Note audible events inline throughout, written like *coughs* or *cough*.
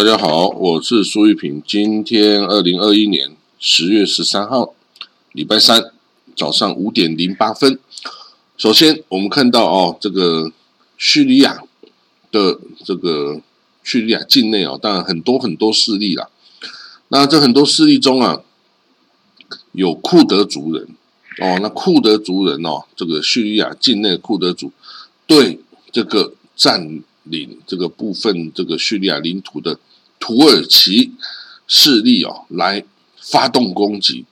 大家好，我是苏玉平。今天二零二一年十月十三号，礼拜三早上五点零八分。首先，我们看到哦，这个叙利亚的这个叙利亚境内啊，当然很多很多势力啦。那这很多势力中啊，有库德族人哦。那库德族人哦，这个叙利亚境内库德族对这个占领这个部分这个叙利亚领土的。土耳其势力哦，来发动攻击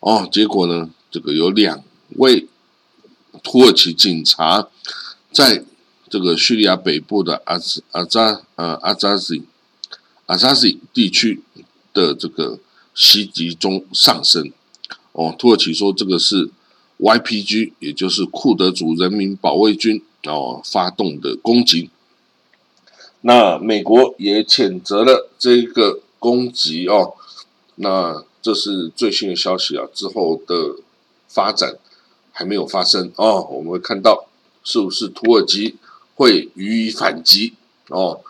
哦，结果呢，这个有两位土耳其警察在这个叙利亚北部的阿兹阿扎呃阿扎西阿扎西地区的这个袭击中丧生哦，土耳其说这个是 YPG，也就是库德族人民保卫军哦发动的攻击。那美国也谴责了这个攻击哦，那这是最新的消息啊，之后的发展还没有发生哦，我们会看到是不是土耳其会予以反击哦。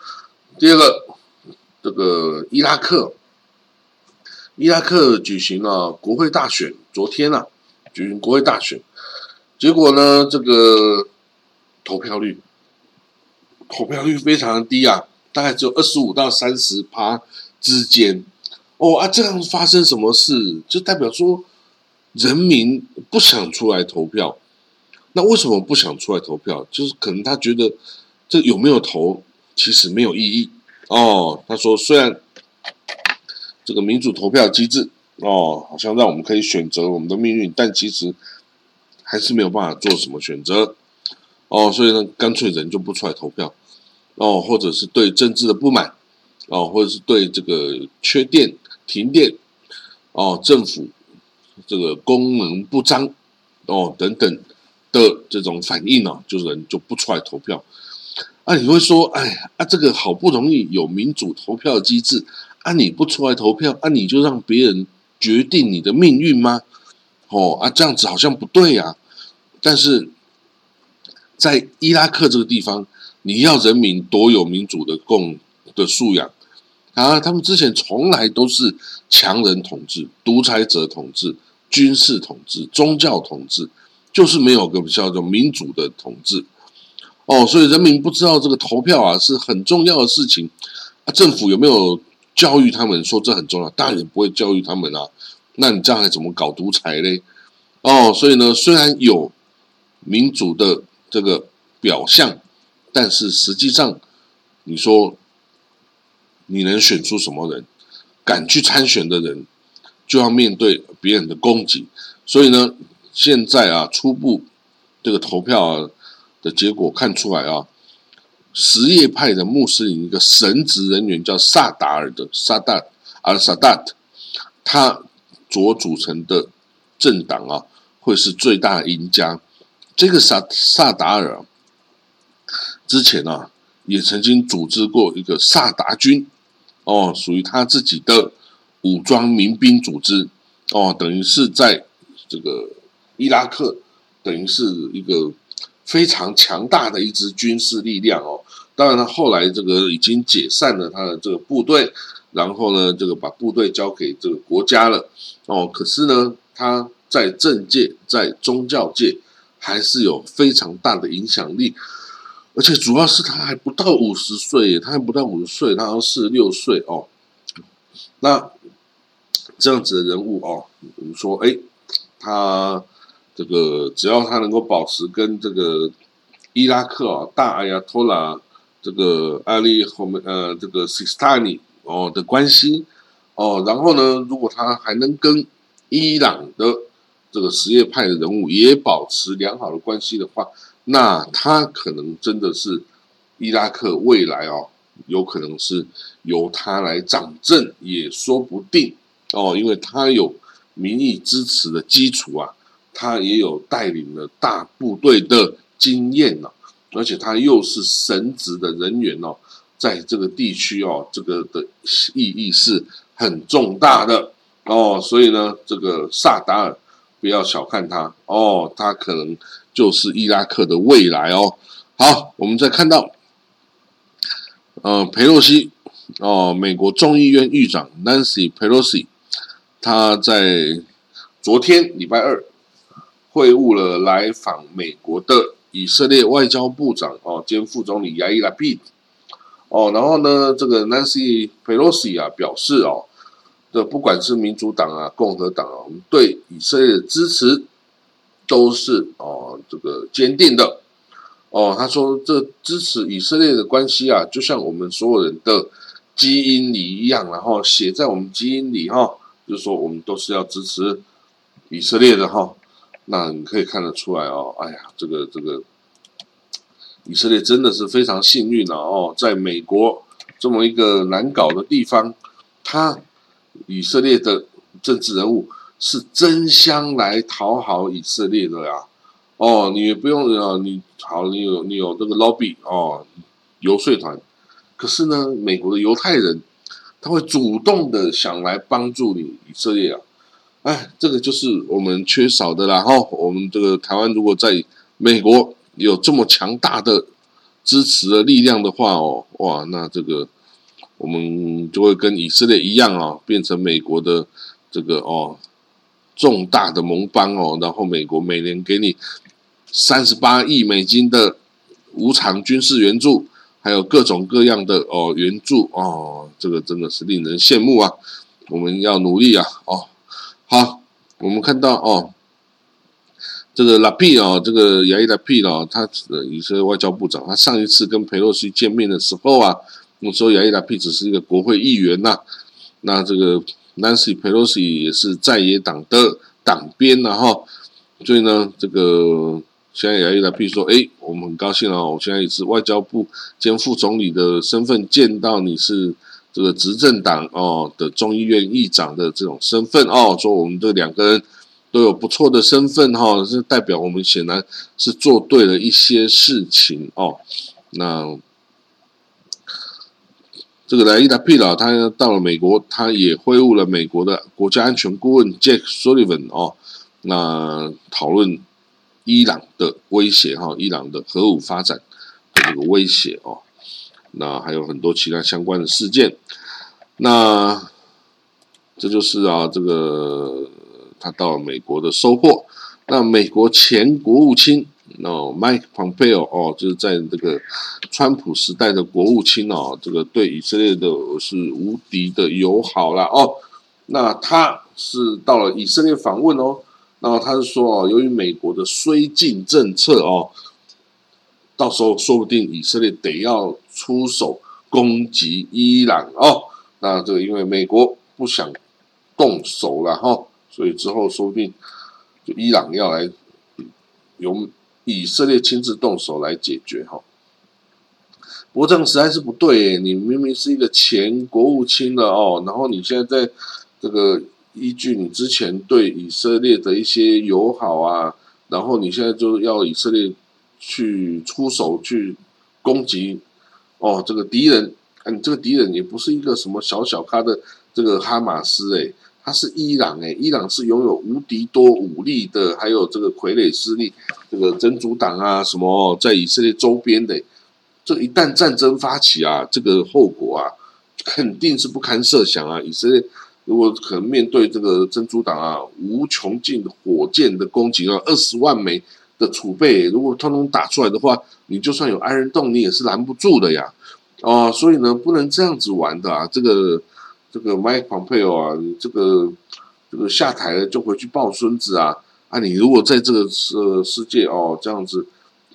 第二个，这个伊拉克，伊拉克举行了国会大选，昨天啊举行国会大选，结果呢，这个投票率。投票率非常的低啊，大概只有二十五到三十趴之间。哦啊，这样发生什么事，就代表说人民不想出来投票。那为什么不想出来投票？就是可能他觉得这有没有投其实没有意义哦。他说，虽然这个民主投票机制哦，好像让我们可以选择我们的命运，但其实还是没有办法做什么选择。哦，所以呢，干脆人就不出来投票，哦，或者是对政治的不满，哦，或者是对这个缺电、停电，哦，政府这个功能不彰，哦，等等的这种反应呢，就是人就不出来投票。啊，你会说，哎呀，啊，这个好不容易有民主投票机制，啊，你不出来投票，啊，你就让别人决定你的命运吗？哦，啊，这样子好像不对呀，但是。在伊拉克这个地方，你要人民多有民主的共的素养啊！他们之前从来都是强人统治、独裁者统治、军事统治、宗教统治，就是没有个叫做民主的统治哦。所以人民不知道这个投票啊是很重要的事情啊。政府有没有教育他们说这很重要？当然也不会教育他们啊。那你这样还怎么搞独裁嘞？哦，所以呢，虽然有民主的。这个表象，但是实际上，你说你能选出什么人？敢去参选的人，就要面对别人的攻击。所以呢，现在啊，初步这个投票啊的结果看出来啊，什叶派的穆斯林一个神职人员叫萨达尔的萨达尔萨达特，他所组成的政党啊，会是最大赢家。这个萨萨达尔之前啊，也曾经组织过一个萨达军，哦，属于他自己的武装民兵组织，哦，等于是在这个伊拉克，等于是一个非常强大的一支军事力量哦。当然，他后来这个已经解散了他的这个部队，然后呢，这个把部队交给这个国家了，哦，可是呢，他在政界，在宗教界。还是有非常大的影响力，而且主要是他还不到五十岁，他还不到五十岁，他好像四十六岁哦。那这样子的人物哦，我们说，哎，他这个只要他能够保持跟这个伊拉克啊大阿亚托拉这个阿利后面呃这个西斯塔尼哦的关系哦，然后呢，如果他还能跟伊朗的这个什叶派的人物也保持良好的关系的话，那他可能真的是伊拉克未来哦，有可能是由他来掌政也说不定哦，因为他有民意支持的基础啊，他也有带领了大部队的经验呢，而且他又是神职的人员哦，在这个地区哦，这个的意义是很重大的哦，所以呢，这个萨达尔。不要小看他哦，他可能就是伊拉克的未来哦。好，我们再看到，呃，佩洛西哦，美国众议院议长 Nancy Pelosi，他在昨天礼拜二会晤了来访美国的以色列外交部长哦兼副总理亚伊拉比哦，然后呢，这个 Nancy Pelosi 啊表示哦，这不管是民主党啊、共和党啊，我们对以色列的支持都是哦这个坚定的。哦，他说这支持以色列的关系啊，就像我们所有人的基因里一样，然后写在我们基因里哈，就是说我们都是要支持以色列的哈。那你可以看得出来哦，哎呀，这个这个以色列真的是非常幸运了哦，在美国这么一个难搞的地方，他以色列的政治人物是争相来讨好以色列的呀。哦，你不用啊，你好，你有你有这个 lobby 哦，游说团，可是呢，美国的犹太人他会主动的想来帮助你以色列啊，哎，这个就是我们缺少的啦哈。我们这个台湾如果在美国有这么强大的支持的力量的话哦，哇，那这个我们就会跟以色列一样啊，变成美国的这个哦重大的盟邦哦，然后美国每年给你。三十八亿美金的无偿军事援助，还有各种各样的哦援助哦，这个真的是令人羡慕啊！我们要努力啊！哦，好，我们看到哦，这个拉皮哦，这个亚伊拉皮哦，他以色列外交部长，他上一次跟佩洛西见面的时候啊，那时候亚裔拉皮只是一个国会议员呐，那这个 Nancy Pelosi 也是在野党的党鞭了哈，所以呢，这个。现在雅伊达皮说，哎，我们很高兴哦，我现在也是外交部兼副总理的身份，见到你是这个执政党哦的众议院议长的这种身份哦，说我们这两个人都有不错的身份哈，是代表我们显然是做对了一些事情哦。那这个莱伊达皮老他到了美国，他也会晤了美国的国家安全顾问 Jack Sullivan 哦，那讨论。伊朗的威胁哈，伊朗的核武发展的这个威胁哦，那还有很多其他相关的事件，那这就是啊，这个他到了美国的收获。那美国前国务卿哦，Mike Pompeo 哦，就是在这个川普时代的国务卿哦，这个对以色列的是无敌的友好了哦。那他是到了以色列访问哦。然后他是说哦，由于美国的绥靖政策哦，到时候说不定以色列得要出手攻击伊朗哦。那这个因为美国不想动手了哈，所以之后说不定就伊朗要来由以色列亲自动手来解决哈。不过这样实在是不对，你明明是一个前国务卿了哦，然后你现在在这个。依据你之前对以色列的一些友好啊，然后你现在就要以色列去出手去攻击哦，这个敌人，你这个敌人也不是一个什么小小咖的这个哈马斯诶，他是伊朗诶，伊朗是拥有无敌多武力的，还有这个傀儡势力，这个真主党啊什么在以色列周边的，这一旦战争发起啊，这个后果啊肯定是不堪设想啊，以色列。如果可能面对这个珍珠党啊，无穷尽的火箭的攻击啊，二十万枚的储备，如果通通打出来的话，你就算有安人洞，你也是拦不住的呀。哦，所以呢，不能这样子玩的啊。这个这个 Mike Pompeo 啊，这个这个下台了就回去抱孙子啊。啊，你如果在这个世世界哦这样子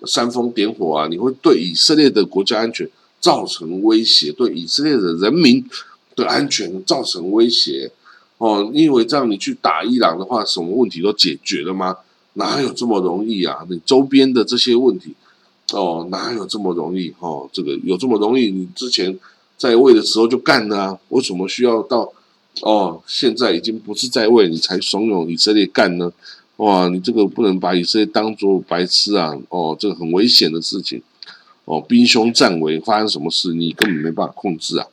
煽风点火啊，你会对以色列的国家安全造成威胁，对以色列的人民。的安全造成威胁哦，你以为这样你去打伊朗的话，什么问题都解决了吗？哪有这么容易啊？你周边的这些问题哦，哪有这么容易？哦，这个有这么容易？你之前在位的时候就干了啊？为什么需要到哦？现在已经不是在位，你才怂恿以色列干呢？哇，你这个不能把以色列当做白痴啊！哦，这个很危险的事情哦，兵凶战危，发生什么事你根本没办法控制啊！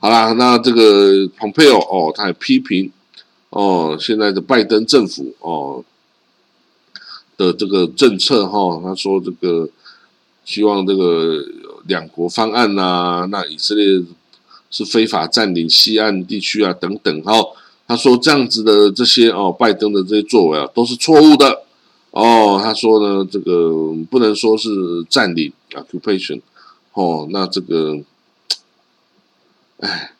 好啦，那这个蓬佩奥哦，他也批评哦，现在的拜登政府哦的这个政策哈，他说这个希望这个两国方案呐，那以色列是非法占领西岸地区啊等等哈。他说这样子的这些哦，拜登的这些作为啊都是错误的哦。他说呢，这个不能说是占领 （occupation） 哦。那这个，哎，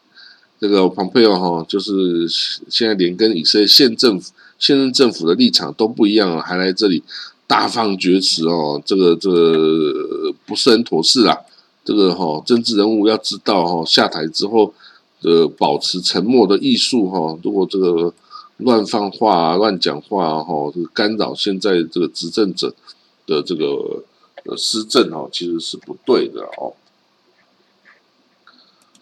这个蓬佩奥哈，就是现在连跟以色列县政府、现任政府的立场都不一样，还来这里大放厥词哦。这个这个不是很妥适啊。这个哈，政治人物要知道哈，下台之后的保持沉默的艺术哈。如果这个乱放话、乱讲话哈，这个干扰现在这个执政者的这个呃施政哈，其实是不对的哦。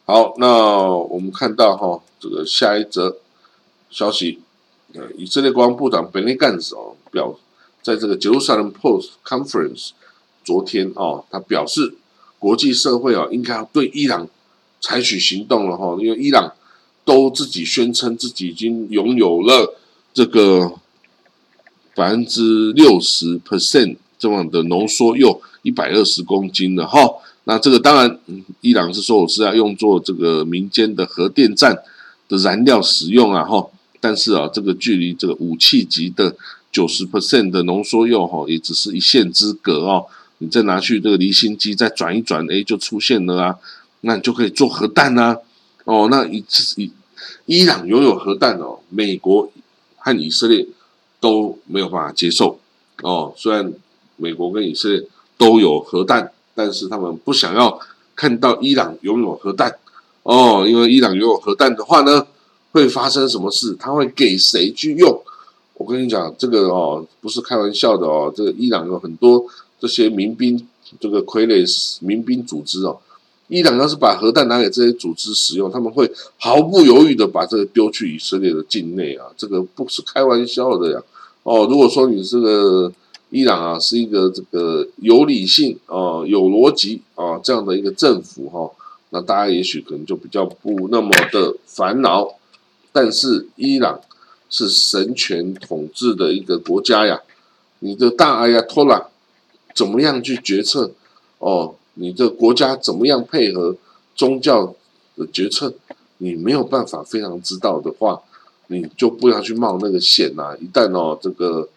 好，那我们看到哈，这个下一则消息，以色列国防部长本尼干斯哦表，在这个 Jerusalem Post Conference 昨天哦，他表示。国际社会啊，应该要对伊朗采取行动了哈，因为伊朗都自己宣称自己已经拥有了这个百分之六十 percent 这样的浓缩铀一百二十公斤的哈。那这个当然，伊朗是说我是要用作这个民间的核电站的燃料使用啊哈。但是啊，这个距离这个武器级的九十 percent 的浓缩铀哈，也只是一线之隔哦。你再拿去这个离心机再转一转，哎，就出现了啊，那你就可以做核弹啊。哦，那以以伊朗拥有核弹哦，美国和以色列都没有办法接受哦。虽然美国跟以色列都有核弹，但是他们不想要看到伊朗拥有核弹哦，因为伊朗拥有核弹的话呢，会发生什么事？他会给谁去用？我跟你讲，这个哦，不是开玩笑的哦，这个伊朗有很多。这些民兵，这个傀儡民兵组织哦，伊朗要是把核弹拿给这些组织使用，他们会毫不犹豫的把这个丢去以色列的境内啊，这个不是开玩笑的呀。哦，如果说你这个伊朗啊是一个这个有理性啊、有逻辑啊这样的一个政府哈，那大家也许可能就比较不那么的烦恼。但是伊朗是神权统治的一个国家呀，你的大阿亚托拉。怎么样去决策？哦，你的国家怎么样配合宗教的决策？你没有办法非常知道的话，你就不要去冒那个险呐！一旦哦，这个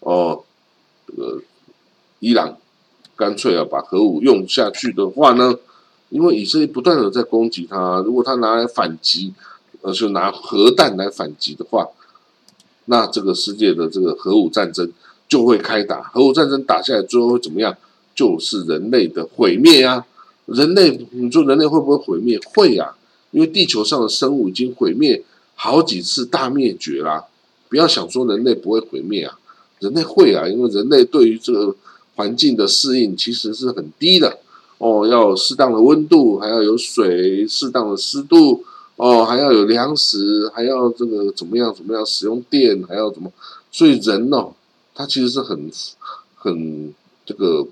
哦，这个伊朗干脆啊把核武用下去的话呢？因为以色列不断的在攻击他，如果他拿来反击，而是拿核弹来反击的话，那这个世界的这个核武战争。就会开打，核武战争打下来，最后会怎么样？就是人类的毁灭啊！人类，你说人类会不会毁灭？会啊，因为地球上的生物已经毁灭好几次大灭绝啦。不要想说人类不会毁灭啊，人类会啊，因为人类对于这个环境的适应其实是很低的哦，要有适当的温度，还要有水，适当的湿度哦，还要有粮食，还要这个怎么样怎么样使用电，还要怎么？所以人呢？它其实是很很这个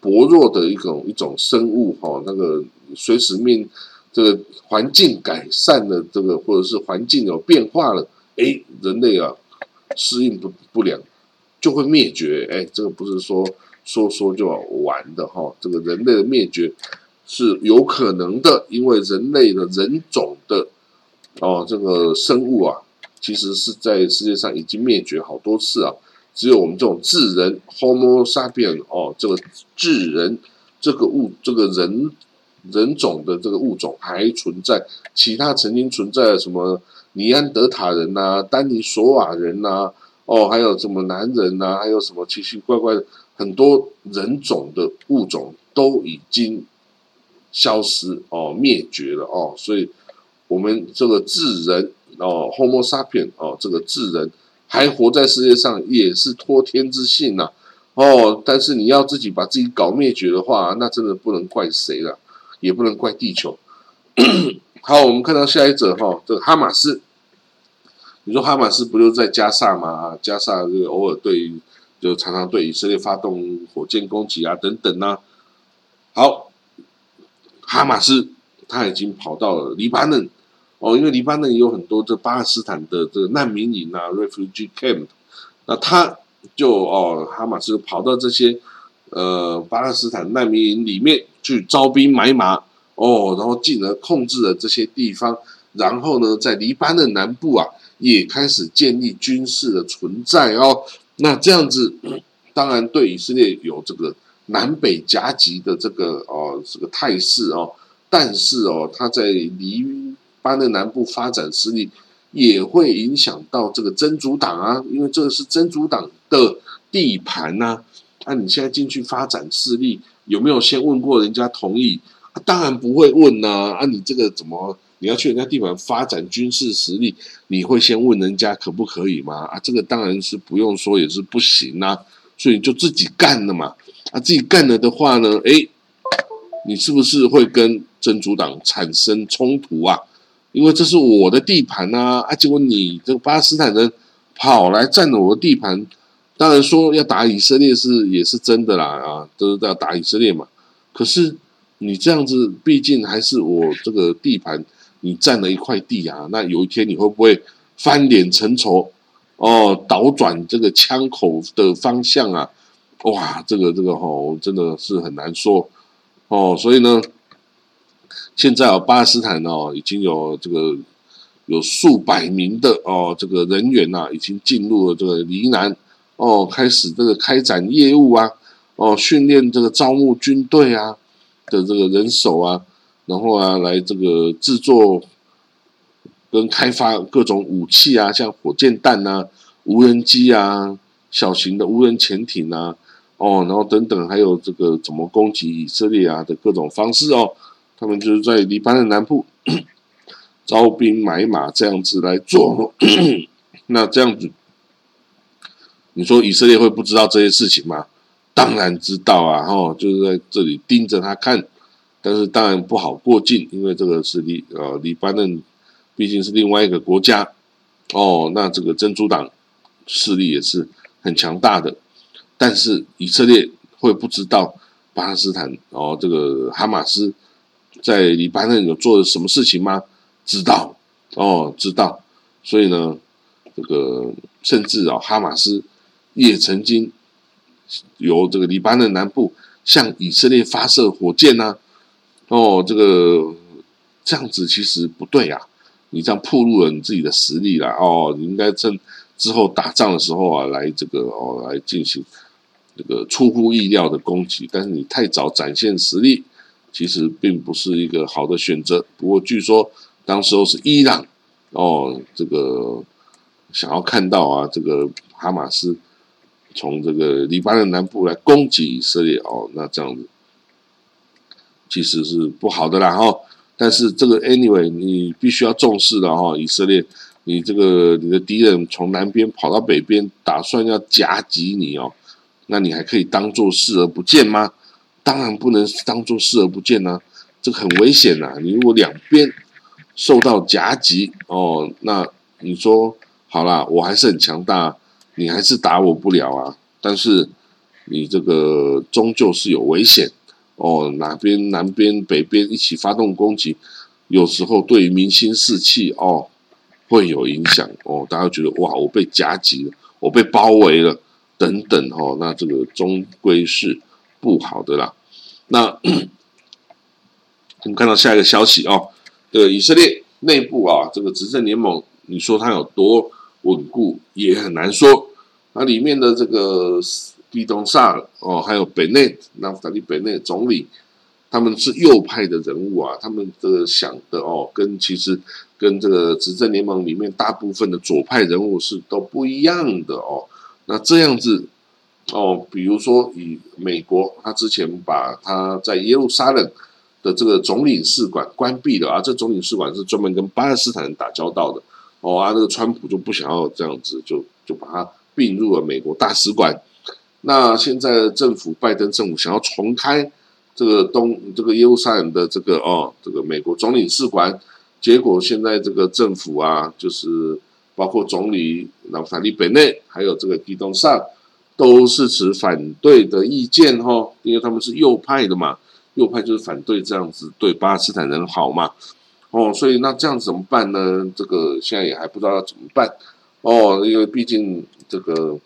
薄弱的一种一种生物哈，那个随时面这个环境改善了，这个或者是环境有变化了，哎，人类啊适应不不良就会灭绝，哎，这个不是说说说就完的哈，这个人类的灭绝是有可能的，因为人类的人种的哦这个生物啊，其实是在世界上已经灭绝好多次啊。只有我们这种智人 Homo sapien 哦，这个智人这个物这个人人种的这个物种还存在，其他曾经存在的什么尼安德塔人呐、丹尼索瓦人呐，哦，还有什么男人呐，还有什么奇奇怪怪的很多人种的物种都已经消失哦，灭绝了哦，所以我们这个智人哦，Homo sapien 哦，这个智人。还活在世界上也是托天之幸呐，哦，但是你要自己把自己搞灭绝的话，那真的不能怪谁了，也不能怪地球。*clears throat* 好，我们看到下一则哈，这个哈马斯，你说哈马斯不就在加萨吗？加萨这个偶尔对，就常常对以色列发动火箭攻击啊，等等呐。好，哈马斯他已经跑到了黎巴嫩。哦，因为黎巴嫩也有很多这巴勒斯坦的这个难民营啊，refugee camp，那他就哦，哈马斯跑到这些呃巴勒斯坦难民营里面去招兵买马，哦，然后进而控制了这些地方，然后呢，在黎巴嫩南部啊，也开始建立军事的存在哦。那这样子，当然对以色列有这个南北夹击的这个哦这个态势哦，但是哦，他在黎巴勒南部发展势力，也会影响到这个真主党啊，因为这个是真主党的地盘呐。那你现在进去发展势力，有没有先问过人家同意？当然不会问呐。啊，你这个怎么你要去人家地盘发展军事实力，你会先问人家可不可以吗？啊，这个当然是不用说也是不行呐。所以就自己干了嘛。啊，自己干了的话呢，哎，你是不是会跟真主党产生冲突啊？因为这是我的地盘呐。啊，结果你这个巴勒斯坦人跑来占了我的地盘。当然说要打以色列是也是真的啦啊，都是要打以色列嘛。可是你这样子，毕竟还是我这个地盘，你占了一块地啊。那有一天你会不会翻脸成仇？哦，倒转这个枪口的方向啊？哇，这个这个吼，真的是很难说哦。所以呢，现在啊，巴勒斯坦哦，已经有这个有数百名的哦，这个人员呐，已经进入了这个黎南。哦，开始这个开展业务啊，哦，训练这个招募军队啊的这个人手啊，然后啊，来这个制作跟开发各种武器啊，像火箭弹啊、无人机啊、小型的无人潜艇啊，哦，然后等等，还有这个怎么攻击以色列啊的各种方式哦，他们就是在黎巴嫩南部 *clears throat* 招兵买马这样子来做，*clears throat* 那这样子。你说以色列会不知道这些事情吗？当然知道啊，哈，就是在这里盯着他看，但是当然不好过境，因为这个是黎呃黎巴嫩毕竟是另外一个国家哦，那这个真主党势力也是很强大的，但是以色列会不知道巴勒斯坦哦这个哈马斯在黎巴嫩有做了什么事情吗？知道哦，知道，所以呢，这个甚至啊哈马斯。也曾经由这个黎巴嫩南部向以色列发射火箭呐，哦，这个这样子其实不对啊，你这样暴露了你自己的实力了哦，你应该趁之后打仗的时候啊，来这个哦来进行这个出乎意料的攻击，但是你太早展现实力，其实并不是一个好的选择。不过据说当时候是伊朗哦，这个想要看到啊，这个哈马斯。从这个黎巴嫩南部来攻击以色列哦，那这样子其实是不好的啦哈。但是这个 anyway，你必须要重视的哈。以色列，你这个你的敌人从南边跑到北边，打算要夹击你哦，那你还可以当做视而不见吗？当然不能当做视而不见呐，这个很危险呐。你如果两边受到夹击哦，那你说好啦，我还是很强大。你还是打我不了啊！但是你这个终究是有危险哦。哪边南边北边一起发动攻击，有时候对于民心士气哦会有影响哦。大家觉得哇，我被夹击了，我被包围了等等哦。那这个终归是不好的啦。那我们看到下一个消息哦，这个以色列内部啊，这个执政联盟，你说它有多稳固也很难说。那里面的这个毕东萨哦，还有北内纳夫塔利北内总理，他们是右派的人物啊，他们的想的哦，跟其实跟这个执政联盟里面大部分的左派人物是都不一样的哦。那这样子哦，比如说以美国，他之前把他在耶路撒冷的这个总领事馆关闭了啊，这总领事馆是专门跟巴勒斯坦人打交道的哦啊，那个川普就不想要这样子，就就把他。并入了美国大使馆。那现在政府拜登政府想要重开这个东这个耶路撒冷的这个哦这个美国总领事馆，结果现在这个政府啊，就是包括总理纳夫塔利本内还有这个基东萨，都是持反对的意见哈，因为他们是右派的嘛，右派就是反对这样子对巴勒斯坦人好嘛，哦，所以那这样怎么办呢？这个现在也还不知道要怎么办哦，因为毕竟。这个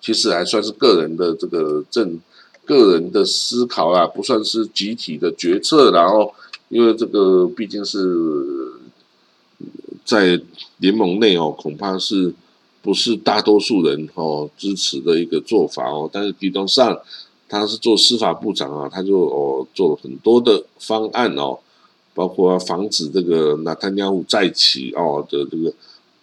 其实还算是个人的这个政个人的思考啦，不算是集体的决策。然后，因为这个毕竟是在联盟内哦，恐怕是不是大多数人哦支持的一个做法哦。但是，比方上他是做司法部长啊，他就哦做了很多的方案哦，包括防止这个纳坦尼亚胡再起哦的这个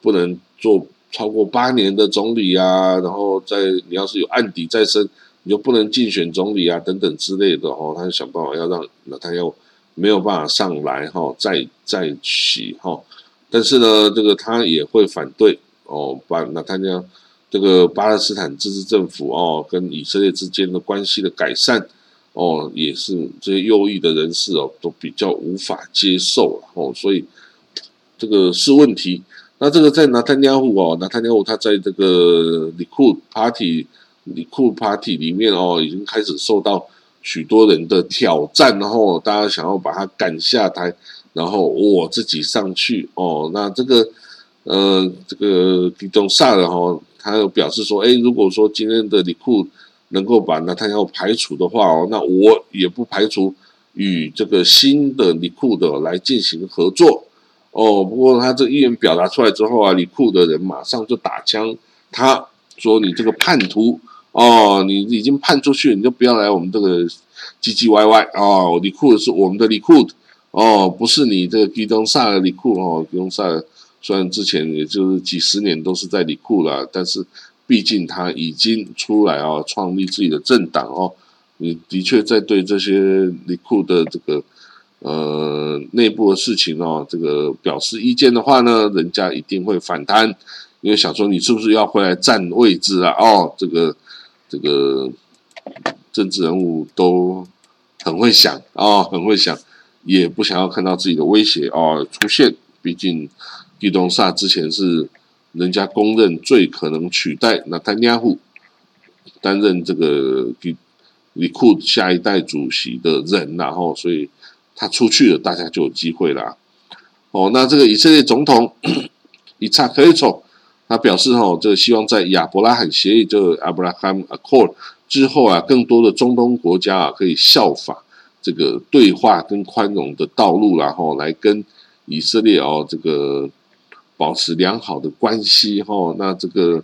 不能做。超过八年的总理啊，然后在你要是有案底在身，你就不能竞选总理啊，等等之类的哦。他就想办法要让那他要没有办法上来哈，再再起哈。但是呢，这个他也会反对哦，把那他要这个巴勒斯坦自治政府哦跟以色列之间的关系的改善哦，也是这些右翼的人士哦都比较无法接受哦，所以这个是问题。那这个在拿坦尼亚胡哦，拿坦尼亚胡他在这个里库 Party 里库 Party 里面哦，已经开始受到许多人的挑战，然后大家想要把他赶下台，然后我自己上去哦。那这个呃，这个迪东萨尔哈，他有表示说，哎，如果说今天的里库能够把拿坦要排除的话哦，那我也不排除与这个新的里库的来进行合作。哦，不过他这意愿表达出来之后啊，李库的人马上就打枪，他说：“你这个叛徒哦，你已经判出去，你就不要来我们这个唧唧歪歪哦。”李库是我们的李库哦，不是你这个迪东萨的李库哦。迪东萨虽然之前也就是几十年都是在里库了，但是毕竟他已经出来哦，创立自己的政党哦，你的确在对这些里库的这个。呃，内部的事情哦，这个表示意见的话呢，人家一定会反弹，因为想说你是不是要回来占位置啊？哦，这个这个政治人物都很会想哦，很会想，也不想要看到自己的威胁哦出现。毕竟基东萨之前是人家公认最可能取代那丹尼亚胡担任这个里里库下一代主席的人，然后所以。他出去了，大家就有机会了。哦，那这个以色列总统 *coughs* 以撒克尔他表示哦，这个希望在亚伯拉罕协议，就 Abraham Accord 之后啊，更多的中东国家啊，可以效法这个对话跟宽容的道路，然后来跟以色列哦，这个保持良好的关系。哈，那这个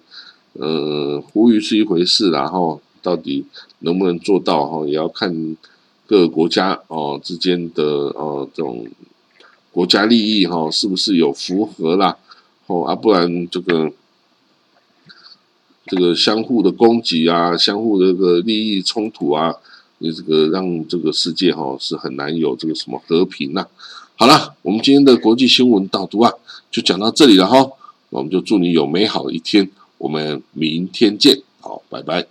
呃，呼吁是一回事，然后到底能不能做到？哈，也要看。各个国家哦之间的哦这种国家利益哈是不是有符合啦？哦啊，不然这个这个相互的攻击啊，相互的这个利益冲突啊，你这个让这个世界哈是很难有这个什么和平呐。好了，我们今天的国际新闻导读啊，就讲到这里了哈。我们就祝你有美好的一天，我们明天见，好，拜拜。